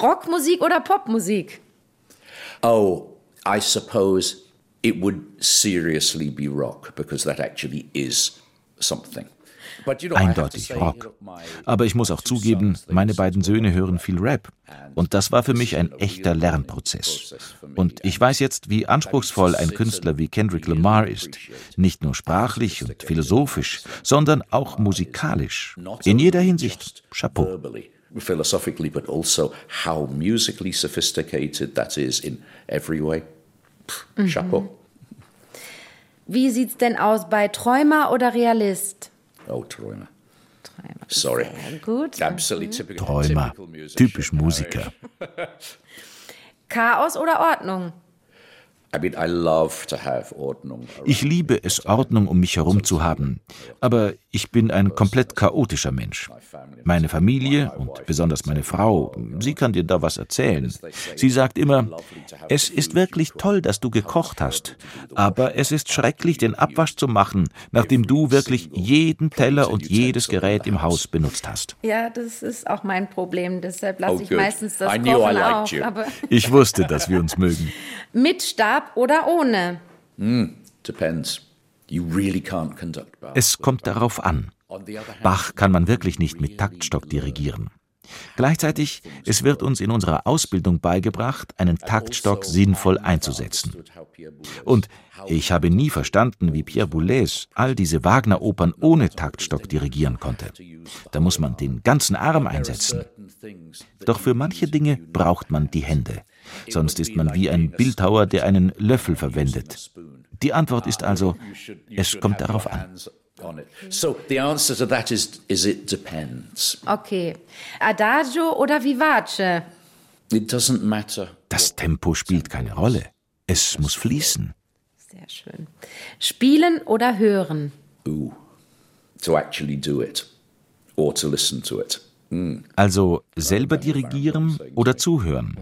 Rockmusik oder Popmusik? oh, I suppose it would seriously be rock because that actually is something. Eindeutig Rock. Aber ich muss auch zugeben, meine beiden Söhne hören viel Rap. Und das war für mich ein echter Lernprozess. Und ich weiß jetzt, wie anspruchsvoll ein Künstler wie Kendrick Lamar ist. Nicht nur sprachlich und philosophisch, sondern auch musikalisch. In jeder Hinsicht. Chapeau. philosophically, but also how musically sophisticated that is in every way. Pff, Chapeau. Wie sieht's denn aus bei Träumer oder Realist? Oh, Träumer. Träumer. Sorry. Sehr gut. Absolutely typical. Träumer, typisch Musiker. [laughs] Chaos oder Ordnung? I mean, I love to have Ordnung. around. Ich liebe es, Ordnung um mich herum zu haben, aber ich bin ein komplett chaotischer Mensch. Meine Familie und besonders meine Frau, sie kann dir da was erzählen. Sie sagt immer, es ist wirklich toll, dass du gekocht hast, aber es ist schrecklich, den Abwasch zu machen, nachdem du wirklich jeden Teller und jedes Gerät im Haus benutzt hast. Ja, das ist auch mein Problem. Deshalb lasse ich meistens das I knew I Kochen liked auf. you. Aber [laughs] Ich wusste, dass wir uns mögen. mit Stab oder ohne? Depends. Es kommt darauf an. Bach kann man wirklich nicht mit Taktstock dirigieren. Gleichzeitig, es wird uns in unserer Ausbildung beigebracht, einen Taktstock sinnvoll einzusetzen. Und ich habe nie verstanden, wie Pierre Boulez all diese Wagner-Opern ohne Taktstock dirigieren konnte. Da muss man den ganzen Arm einsetzen. Doch für manche Dinge braucht man die Hände. Sonst ist man wie ein Bildhauer, der einen Löffel verwendet. Die Antwort ist also, es kommt darauf an. on it. So the answer to that is is it depends. Okay. Adagio oder Vivace? It doesn't matter. Das Tempo spielt keine Rolle. Es muss fließen. Sehr schön. Spielen oder hören? Ooh, to actually do it or to listen to it. Also selber dirigieren oder zuhören.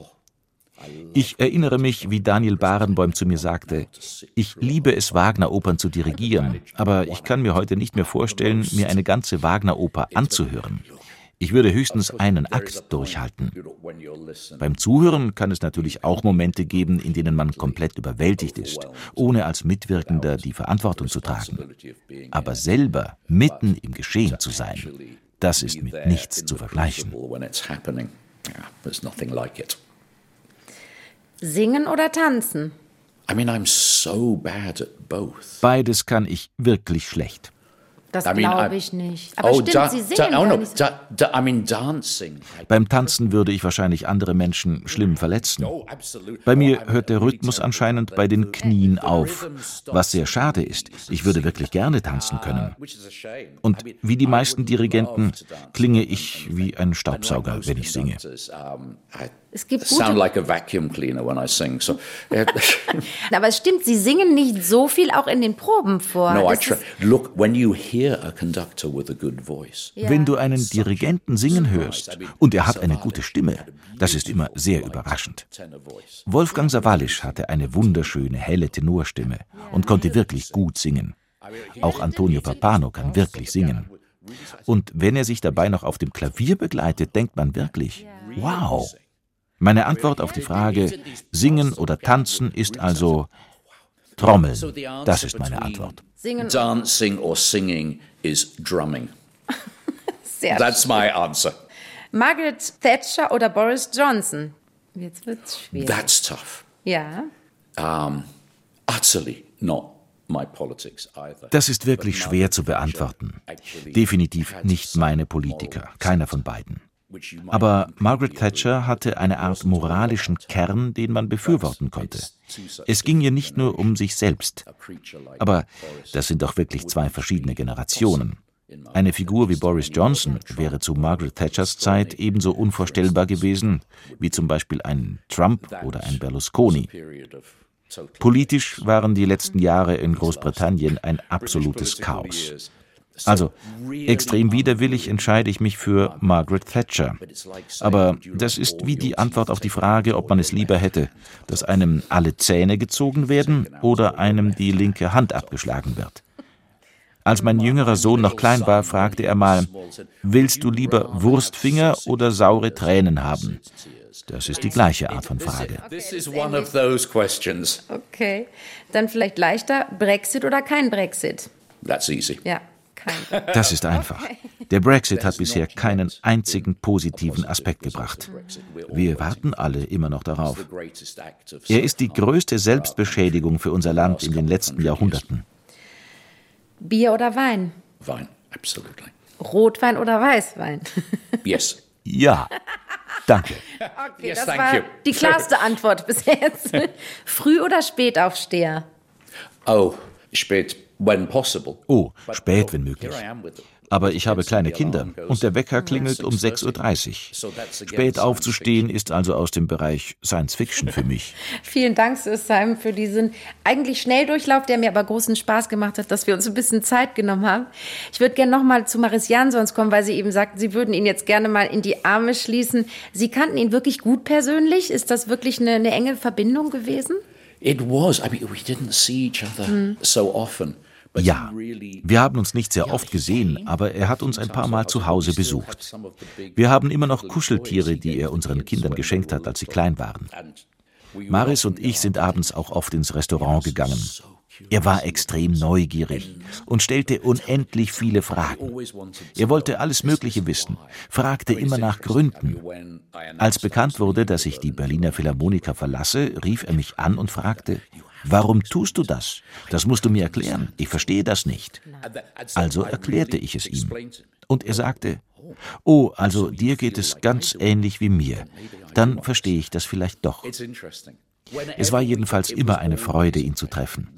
Ich erinnere mich, wie Daniel Barenboim zu mir sagte, ich liebe es, Wagner-Opern zu dirigieren, aber ich kann mir heute nicht mehr vorstellen, mir eine ganze Wagner-Oper anzuhören. Ich würde höchstens einen Akt durchhalten. Beim Zuhören kann es natürlich auch Momente geben, in denen man komplett überwältigt ist, ohne als Mitwirkender die Verantwortung zu tragen. Aber selber mitten im Geschehen zu sein, das ist mit nichts zu vergleichen. when it's happening, yeah, there's nothing like it. Singen oder tanzen? I mean, I'm so bad at both. Beides kann ich wirklich schlecht. Das I mean, glaube ich nicht. Aber oh, stimmt, da- Sie da- singen oh gar no, da, da, I mean dancing. Beim Tanzen würde ich wahrscheinlich andere Menschen schlimm verletzen. Oh. Bei mir hört der Rhythmus anscheinend bei den Knien auf, was sehr schade ist. Ich würde wirklich gerne tanzen können. Which is a shame. Und wie die meisten Dirigenten klinge ich wie ein Staubsauger, wenn ich singe. Es gibt sound gute, like a vacuum cleaner when I sing. So, [laughs] [laughs] aber es stimmt, Sie singen nicht so viel auch in den Proben vor. no, I try. Look, when you hear a conductor with a good voice, Ja. Wenn du einen Dirigenten singen hörst und er hat eine gute Stimme, das ist immer sehr überraschend. tenor voice. Wolfgang Sawallisch hatte eine wunderschöne, helle Tenorstimme und konnte wirklich gut singen. Auch Antonio Papano kann wirklich singen. Und wenn er sich dabei noch auf dem Klavier begleitet, denkt man wirklich, wow. Meine Antwort auf die Frage, singen oder tanzen, ist also Trommeln. Das ist meine Antwort. Singen Dancing or singing is drumming. [laughs] sehr That's my answer. Margaret Thatcher oder Boris Johnson? Jetzt wird's schwierig. That's tough. ja. Um, utterly not my politics either. Das ist wirklich schwer zu beantworten. Definitiv nicht meine Politiker, keiner von beiden. Aber Margaret Thatcher hatte eine Art moralischen Kern, den man befürworten konnte. Es ging ihr nicht nur um sich selbst. Aber das sind doch wirklich zwei verschiedene Generationen. Eine Figur wie Boris Johnson wäre zu Margaret Thatchers Zeit ebenso unvorstellbar gewesen wie zum Beispiel ein Trump oder ein Berlusconi. Politisch waren die letzten Jahre in Großbritannien ein absolutes Chaos. Also, extrem widerwillig entscheide ich mich für Margaret Thatcher. Aber das ist wie die Antwort auf die Frage, ob man es lieber hätte, dass einem alle Zähne gezogen werden oder einem die linke Hand abgeschlagen wird. Als mein jüngerer Sohn noch klein war, fragte er mal, willst du lieber Wurstfinger oder saure Tränen haben? Das ist die gleiche Art von Frage. Okay. Dann vielleicht leichter Brexit oder kein Brexit? That's easy. Ja. [laughs] Das ist einfach. Der Brexit hat bisher keinen einzigen positiven Aspekt gebracht. Wir warten alle immer noch darauf. Er ist die größte Selbstbeschädigung für unser Land in den letzten Jahrhunderten. Bier oder Wein? Vine. Absolutely. Rotwein oder Weißwein? [laughs] Yes. Ja, danke. Okay, Yes, das war you. die klarste Antwort bis jetzt. [laughs] Früh- oder Spätaufsteher? Oh, Spät. Oh, spät, wenn möglich. Aber ich habe kleine Kinder und der Wecker klingelt um 6.30 Uhr. Spät aufzustehen ist also aus dem Bereich Science Fiction für mich. [laughs] Vielen Dank, Sir Simon, für diesen eigentlich Schnelldurchlauf, der mir aber großen Spaß gemacht hat, dass wir uns ein bisschen Zeit genommen haben. Ich würde gerne nochmal zu Maris Jansons kommen, weil Sie eben sagten, Sie würden ihn jetzt gerne mal in die Arme schließen. Sie kannten ihn wirklich gut persönlich. Ist das wirklich eine, eine enge Verbindung gewesen? It was. I mean, we didn't see each other so often. Ja, wir haben uns nicht sehr oft gesehen, aber er hat uns ein paar Mal zu Hause besucht. Wir haben immer noch Kuscheltiere, die er unseren Kindern geschenkt hat, als sie klein waren. Maris und ich sind abends auch oft ins Restaurant gegangen. Er war extrem neugierig und stellte unendlich viele Fragen. Er wollte alles Mögliche wissen, fragte immer nach Gründen. Als bekannt wurde, dass ich die Berliner Philharmoniker verlasse, rief er mich an und fragte, Warum tust du das? Das musst du mir erklären. Ich verstehe das nicht. Also erklärte ich es ihm. Und er sagte, Oh, also dir geht es ganz ähnlich wie mir. Dann verstehe ich das vielleicht doch. Es war jedenfalls immer eine Freude, ihn zu treffen.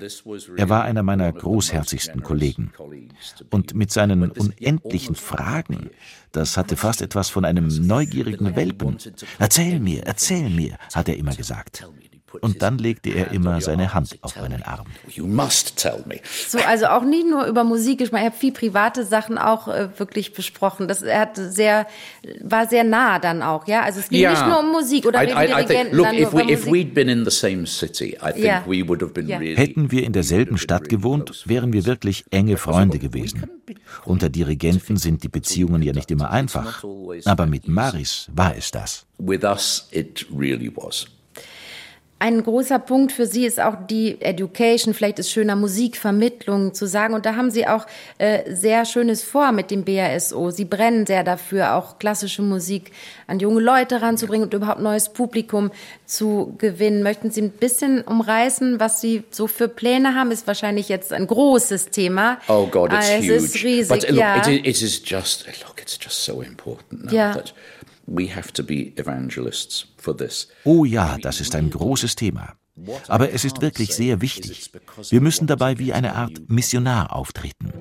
Er war einer meiner großherzigsten Kollegen. Und mit seinen unendlichen Fragen, das hatte fast etwas von einem neugierigen Welpen. Erzähl mir, erzähl mir, hat er immer gesagt. Und dann legte er immer seine Hand auf meinen Arm. You must tell me. So, also auch nicht nur über Musik gesprochen, er hat viel private Sachen auch äh, wirklich besprochen. Das, er hat sehr, war sehr nah dann auch, ja? Also es ging yeah. nicht nur um Musik oder I, I, I think, look, if, we, if we'd been in the same city, I think yeah. we would have been yeah. really Hätten wir in derselben Stadt gewohnt, wären wir wirklich enge Freunde gewesen. Unter Dirigenten sind die Beziehungen ja nicht immer einfach, aber mit Maris war es das. With us it really was. Ein großer Punkt für Sie ist auch die Education, vielleicht ist schöner Musikvermittlung zu sagen. Und da haben Sie auch äh, sehr Schönes vor mit dem BASO. Sie brennen sehr dafür, auch klassische Musik an junge Leute ranzubringen und überhaupt neues Publikum zu gewinnen. Möchten Sie ein bisschen umreißen, was Sie so für Pläne haben? Ist wahrscheinlich jetzt ein großes Thema. Oh God, it's es huge. ist riesig, But look, ja. it, it is just, look, it's just so important now ja. that we have to be evangelists. Oh ja, das ist ein großes Thema. Aber es ist wirklich sehr wichtig. Wir müssen dabei wie eine Art Missionar auftreten.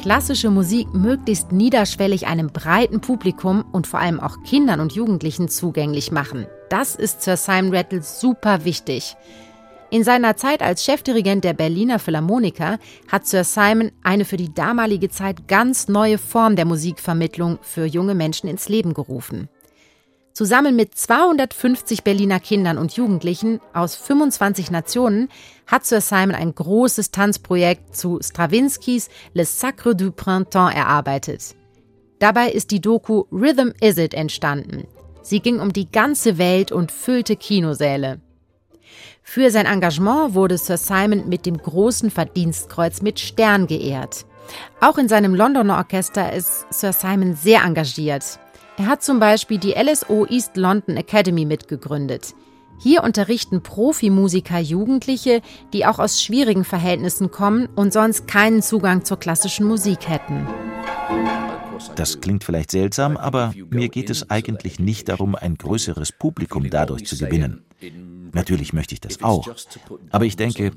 Klassische Musik möglichst niederschwellig einem breiten Publikum und vor allem auch Kindern und Jugendlichen zugänglich machen. Das ist Sir Simon Rattle super wichtig. In seiner Zeit als Chefdirigent der Berliner Philharmoniker hat Sir Simon eine für die damalige Zeit ganz neue Form der Musikvermittlung für junge Menschen ins Leben gerufen. Zusammen mit 250 Berliner Kindern und Jugendlichen aus 25 Nationen hat Sir Simon ein großes Tanzprojekt zu Stravinskys Le Sacre du Printemps erarbeitet. Dabei ist die Doku Rhythm Is It entstanden. Sie ging um die ganze Welt und füllte Kinosäle. Für sein Engagement wurde Sir Simon mit dem großen Verdienstkreuz mit Stern geehrt. Auch in seinem Londoner Orchester ist Sir Simon sehr engagiert. Er hat zum Beispiel die LSO East London Academy mitgegründet. Hier unterrichten Profimusiker Jugendliche, die auch aus schwierigen Verhältnissen kommen und sonst keinen Zugang zur klassischen Musik hätten. Das klingt vielleicht seltsam, aber mir geht es eigentlich nicht darum, ein größeres Publikum dadurch zu gewinnen. Natürlich möchte ich das auch. Aber ich denke,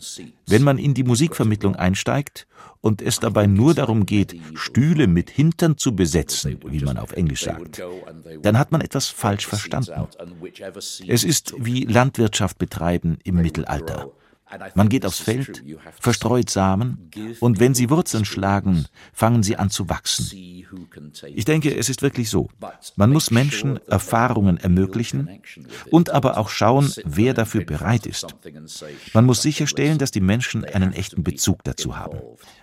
wenn man in die Musikvermittlung einsteigt und es dabei nur darum geht, Stühle mit Hintern zu besetzen, wie man auf Englisch sagt, dann hat man etwas falsch verstanden. Es ist wie Landwirtschaft betreiben im Mittelalter. Man geht aufs Feld, verstreut Samen, und wenn sie Wurzeln schlagen, fangen sie an zu wachsen. Ich denke, es ist wirklich so. Man muss Menschen Erfahrungen ermöglichen und aber auch schauen, wer dafür bereit ist. Man muss sicherstellen, dass die Menschen einen echten Bezug dazu haben.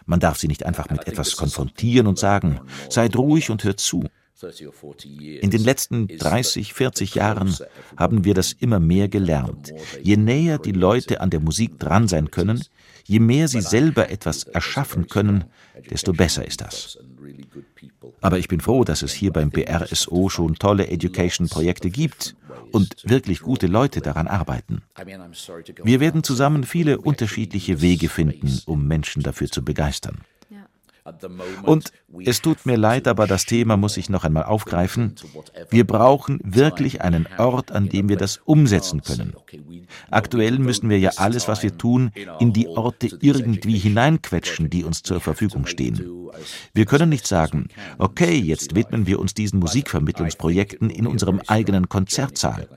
Man darf sie nicht einfach mit etwas konfrontieren und sagen, seid ruhig und hört zu. In den letzten 30, 40 Jahren haben wir das immer mehr gelernt. Je näher die Leute an der Musik dran sein können, je mehr sie selber etwas erschaffen können, desto besser ist das. Aber ich bin froh, dass es hier beim BRSO schon tolle Education-Projekte gibt und wirklich gute Leute daran arbeiten. Wir werden zusammen viele unterschiedliche Wege finden, um Menschen dafür zu begeistern. Und es tut mir leid, aber das Thema muss ich noch einmal aufgreifen. Wir brauchen wirklich einen Ort, an dem wir das umsetzen können. Aktuell müssen wir ja alles, was wir tun, in die Orte irgendwie hineinquetschen, die uns zur Verfügung stehen. Wir können nicht sagen, okay, jetzt widmen wir uns diesen Musikvermittlungsprojekten in unserem eigenen Konzertsaal.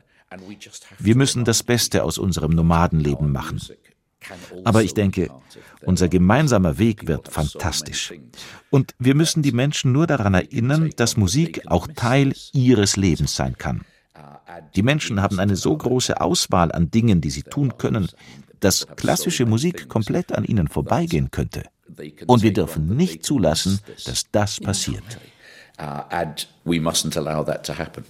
Wir müssen das Beste aus unserem Nomadenleben machen. Aber ich denke, unser gemeinsamer Weg wird fantastisch. Und wir müssen die Menschen nur daran erinnern, dass Musik auch Teil ihres Lebens sein kann. Die Menschen haben eine so große Auswahl an Dingen, die sie tun können, dass klassische Musik komplett an ihnen vorbeigehen könnte. Und wir dürfen nicht zulassen, dass das passiert. Uh, and we mustn't allow that to happen.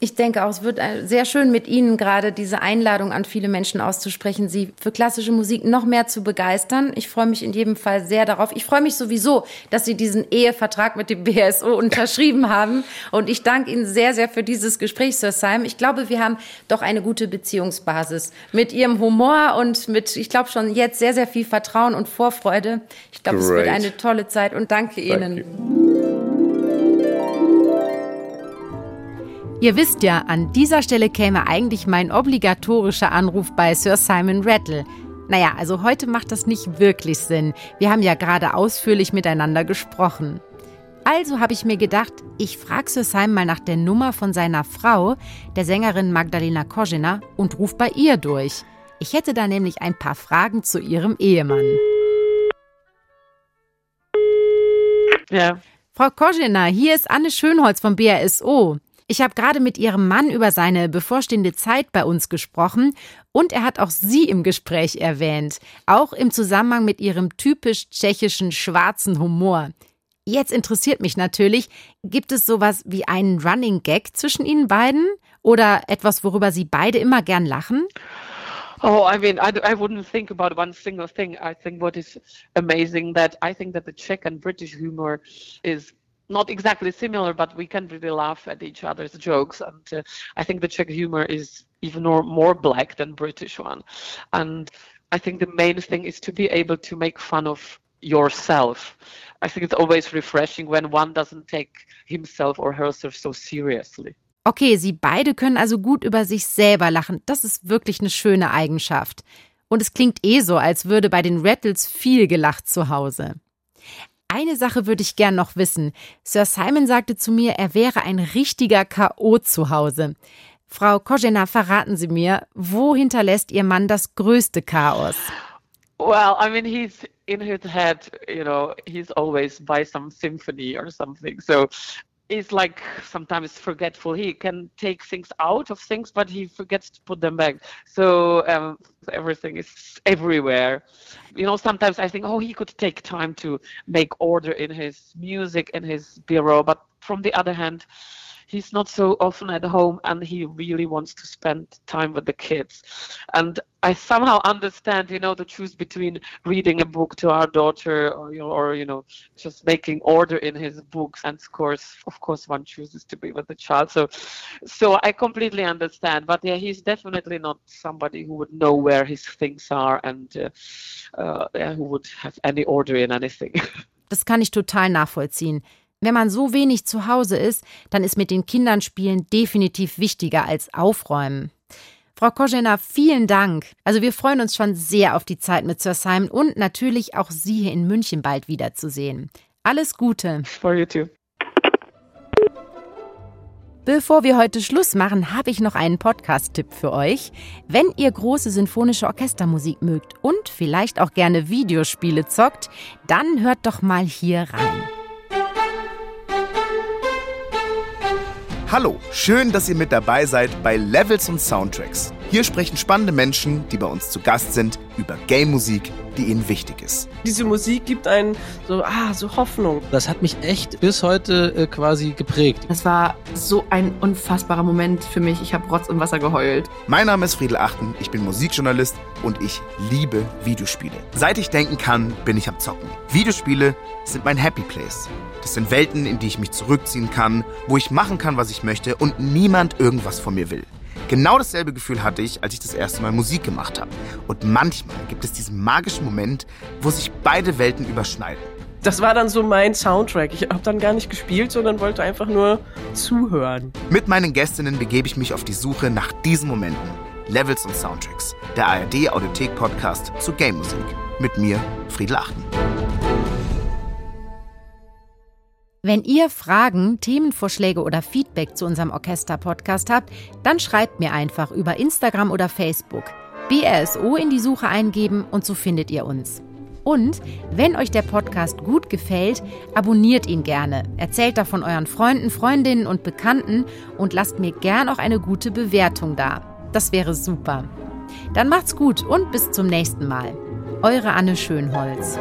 Ich denke auch, es wird äh, sehr schön mit Ihnen gerade diese Einladung an viele Menschen auszusprechen, Sie für klassische Musik noch mehr zu begeistern. Ich freue mich in jedem Fall sehr darauf. Ich freue mich sowieso, dass Sie diesen Ehevertrag mit dem BSO unterschrieben haben. Und ich danke Ihnen sehr, sehr für dieses Gespräch, Sir Simon. Ich glaube, wir haben doch eine gute Beziehungsbasis mit Ihrem Humor und mit, ich glaube schon jetzt sehr, sehr viel Vertrauen und Vorfreude. Ich glaube, es wird eine tolle Zeit und danke Ihnen. Ihr wisst ja, an dieser Stelle käme eigentlich mein obligatorischer Anruf bei Sir Simon Rattle. Naja, also heute macht das nicht wirklich Sinn. Wir haben ja gerade ausführlich miteinander gesprochen. Also habe ich mir gedacht, ich frage Sir Simon mal nach der Nummer von seiner Frau, der Sängerin Magdalena Kozina, und ruf bei ihr durch. Ich hätte da nämlich ein paar Fragen zu ihrem Ehemann. Ja. Frau Kozina, hier ist Anne Schönholz vom BRSO. Ich habe gerade mit Ihrem Mann über seine bevorstehende Zeit bei uns gesprochen und er hat auch Sie im Gespräch erwähnt, auch im Zusammenhang mit Ihrem typisch tschechischen schwarzen Humor. Jetzt interessiert mich natürlich, gibt es sowas wie einen Running Gag zwischen Ihnen beiden oder etwas, worüber Sie beide immer gern lachen? Oh, I mean, I, I wouldn't think about one single thing. I think what is amazing that I think that the Czech and British humor is not exactly similar, but we can really laugh at each other's jokes. And uh, I think the Czech humor is even more, black than British one. And I think the main thing is to be able to make fun of yourself. I think it's always refreshing when one doesn't take himself or herself so seriously. Okay, Sie beide können also gut über sich selber lachen. Das ist wirklich eine schöne Eigenschaft. Und es klingt eh so, als würde bei den Rattles viel gelacht zu Hause. Eine Sache würde ich gern noch wissen. Sir Simon sagte zu mir, er wäre ein richtiger K.O. zu Hause. Frau Kojena, verraten Sie mir, wo hinterlässt Ihr Mann das größte Chaos? Well, I mean, he's in his head, you know, he's always by some symphony or something. So is like sometimes forgetful. He can take things out of things, but he forgets to put them back. So um, everything is everywhere. You know, sometimes I think, oh, he could take time to make order in his music in his bureau, but from the other hand, he's not so often at home and he really wants to spend time with the kids. And I somehow understand, you know, the choose between reading a book to our daughter or, you know, or, you know, just making order in his books. And of course, of course, one chooses to be with the child. So, so I completely understand. But yeah, he's definitely not somebody who would know where his things are and uh, uh, who would have any order in anything. [laughs] Das kann ich total nachvollziehen. Wenn man so wenig zu Hause ist, dann ist mit den Kindern spielen definitiv wichtiger als aufräumen. Frau Kojena, vielen Dank. Also wir freuen uns schon sehr auf die Zeit mit Sir Simon und natürlich auch Sie hier in München bald wiederzusehen. Alles Gute. For you too. Bevor wir heute Schluss machen, habe ich noch einen Podcast-Tipp für euch. Wenn ihr große sinfonische Orchestermusik mögt und vielleicht auch gerne Videospiele zockt, dann hört doch mal hier rein. Hallo, schön, dass ihr mit dabei seid bei Levels und Soundtracks. Hier sprechen spannende Menschen, die bei uns zu Gast sind, über Game-Musik, die ihnen wichtig ist. Diese Musik gibt einen so, ah, so Hoffnung. Das hat mich echt bis heute äh, quasi geprägt. Es war so ein unfassbarer Moment für mich. Ich habe Rotz und Wasser geheult. Mein Name ist Friedel Achten, ich bin Musikjournalist und ich liebe Videospiele. Seit ich denken kann, bin ich am Zocken. Videospiele sind mein Happy Place. Das sind Welten, in die ich mich zurückziehen kann, wo ich machen kann, was ich möchte und niemand irgendwas von mir will. Genau dasselbe Gefühl hatte ich, als ich das erste Mal Musik gemacht habe. Und manchmal gibt es diesen magischen Moment, wo sich beide Welten überschneiden. Das war dann so mein Soundtrack. Ich habe dann gar nicht gespielt, sondern wollte einfach nur zuhören. Mit meinen Gästinnen begebe ich mich auf die Suche nach diesen Momenten. Levels und Soundtracks. Der ARD Audiothek Podcast zu Game Musik. Mit mir, Friedel Achten. Wenn ihr Fragen, Themenvorschläge oder Feedback zu unserem Orchester-Podcast habt, dann schreibt mir einfach über Instagram oder Facebook. BRSO in die Suche eingeben und so findet ihr uns. Und wenn euch der Podcast gut gefällt, abonniert ihn gerne, erzählt davon euren Freunden, Freundinnen und Bekannten und lasst mir gern auch eine gute Bewertung da. Das wäre super. Dann macht's gut und bis zum nächsten Mal. Eure Anne Schönholz.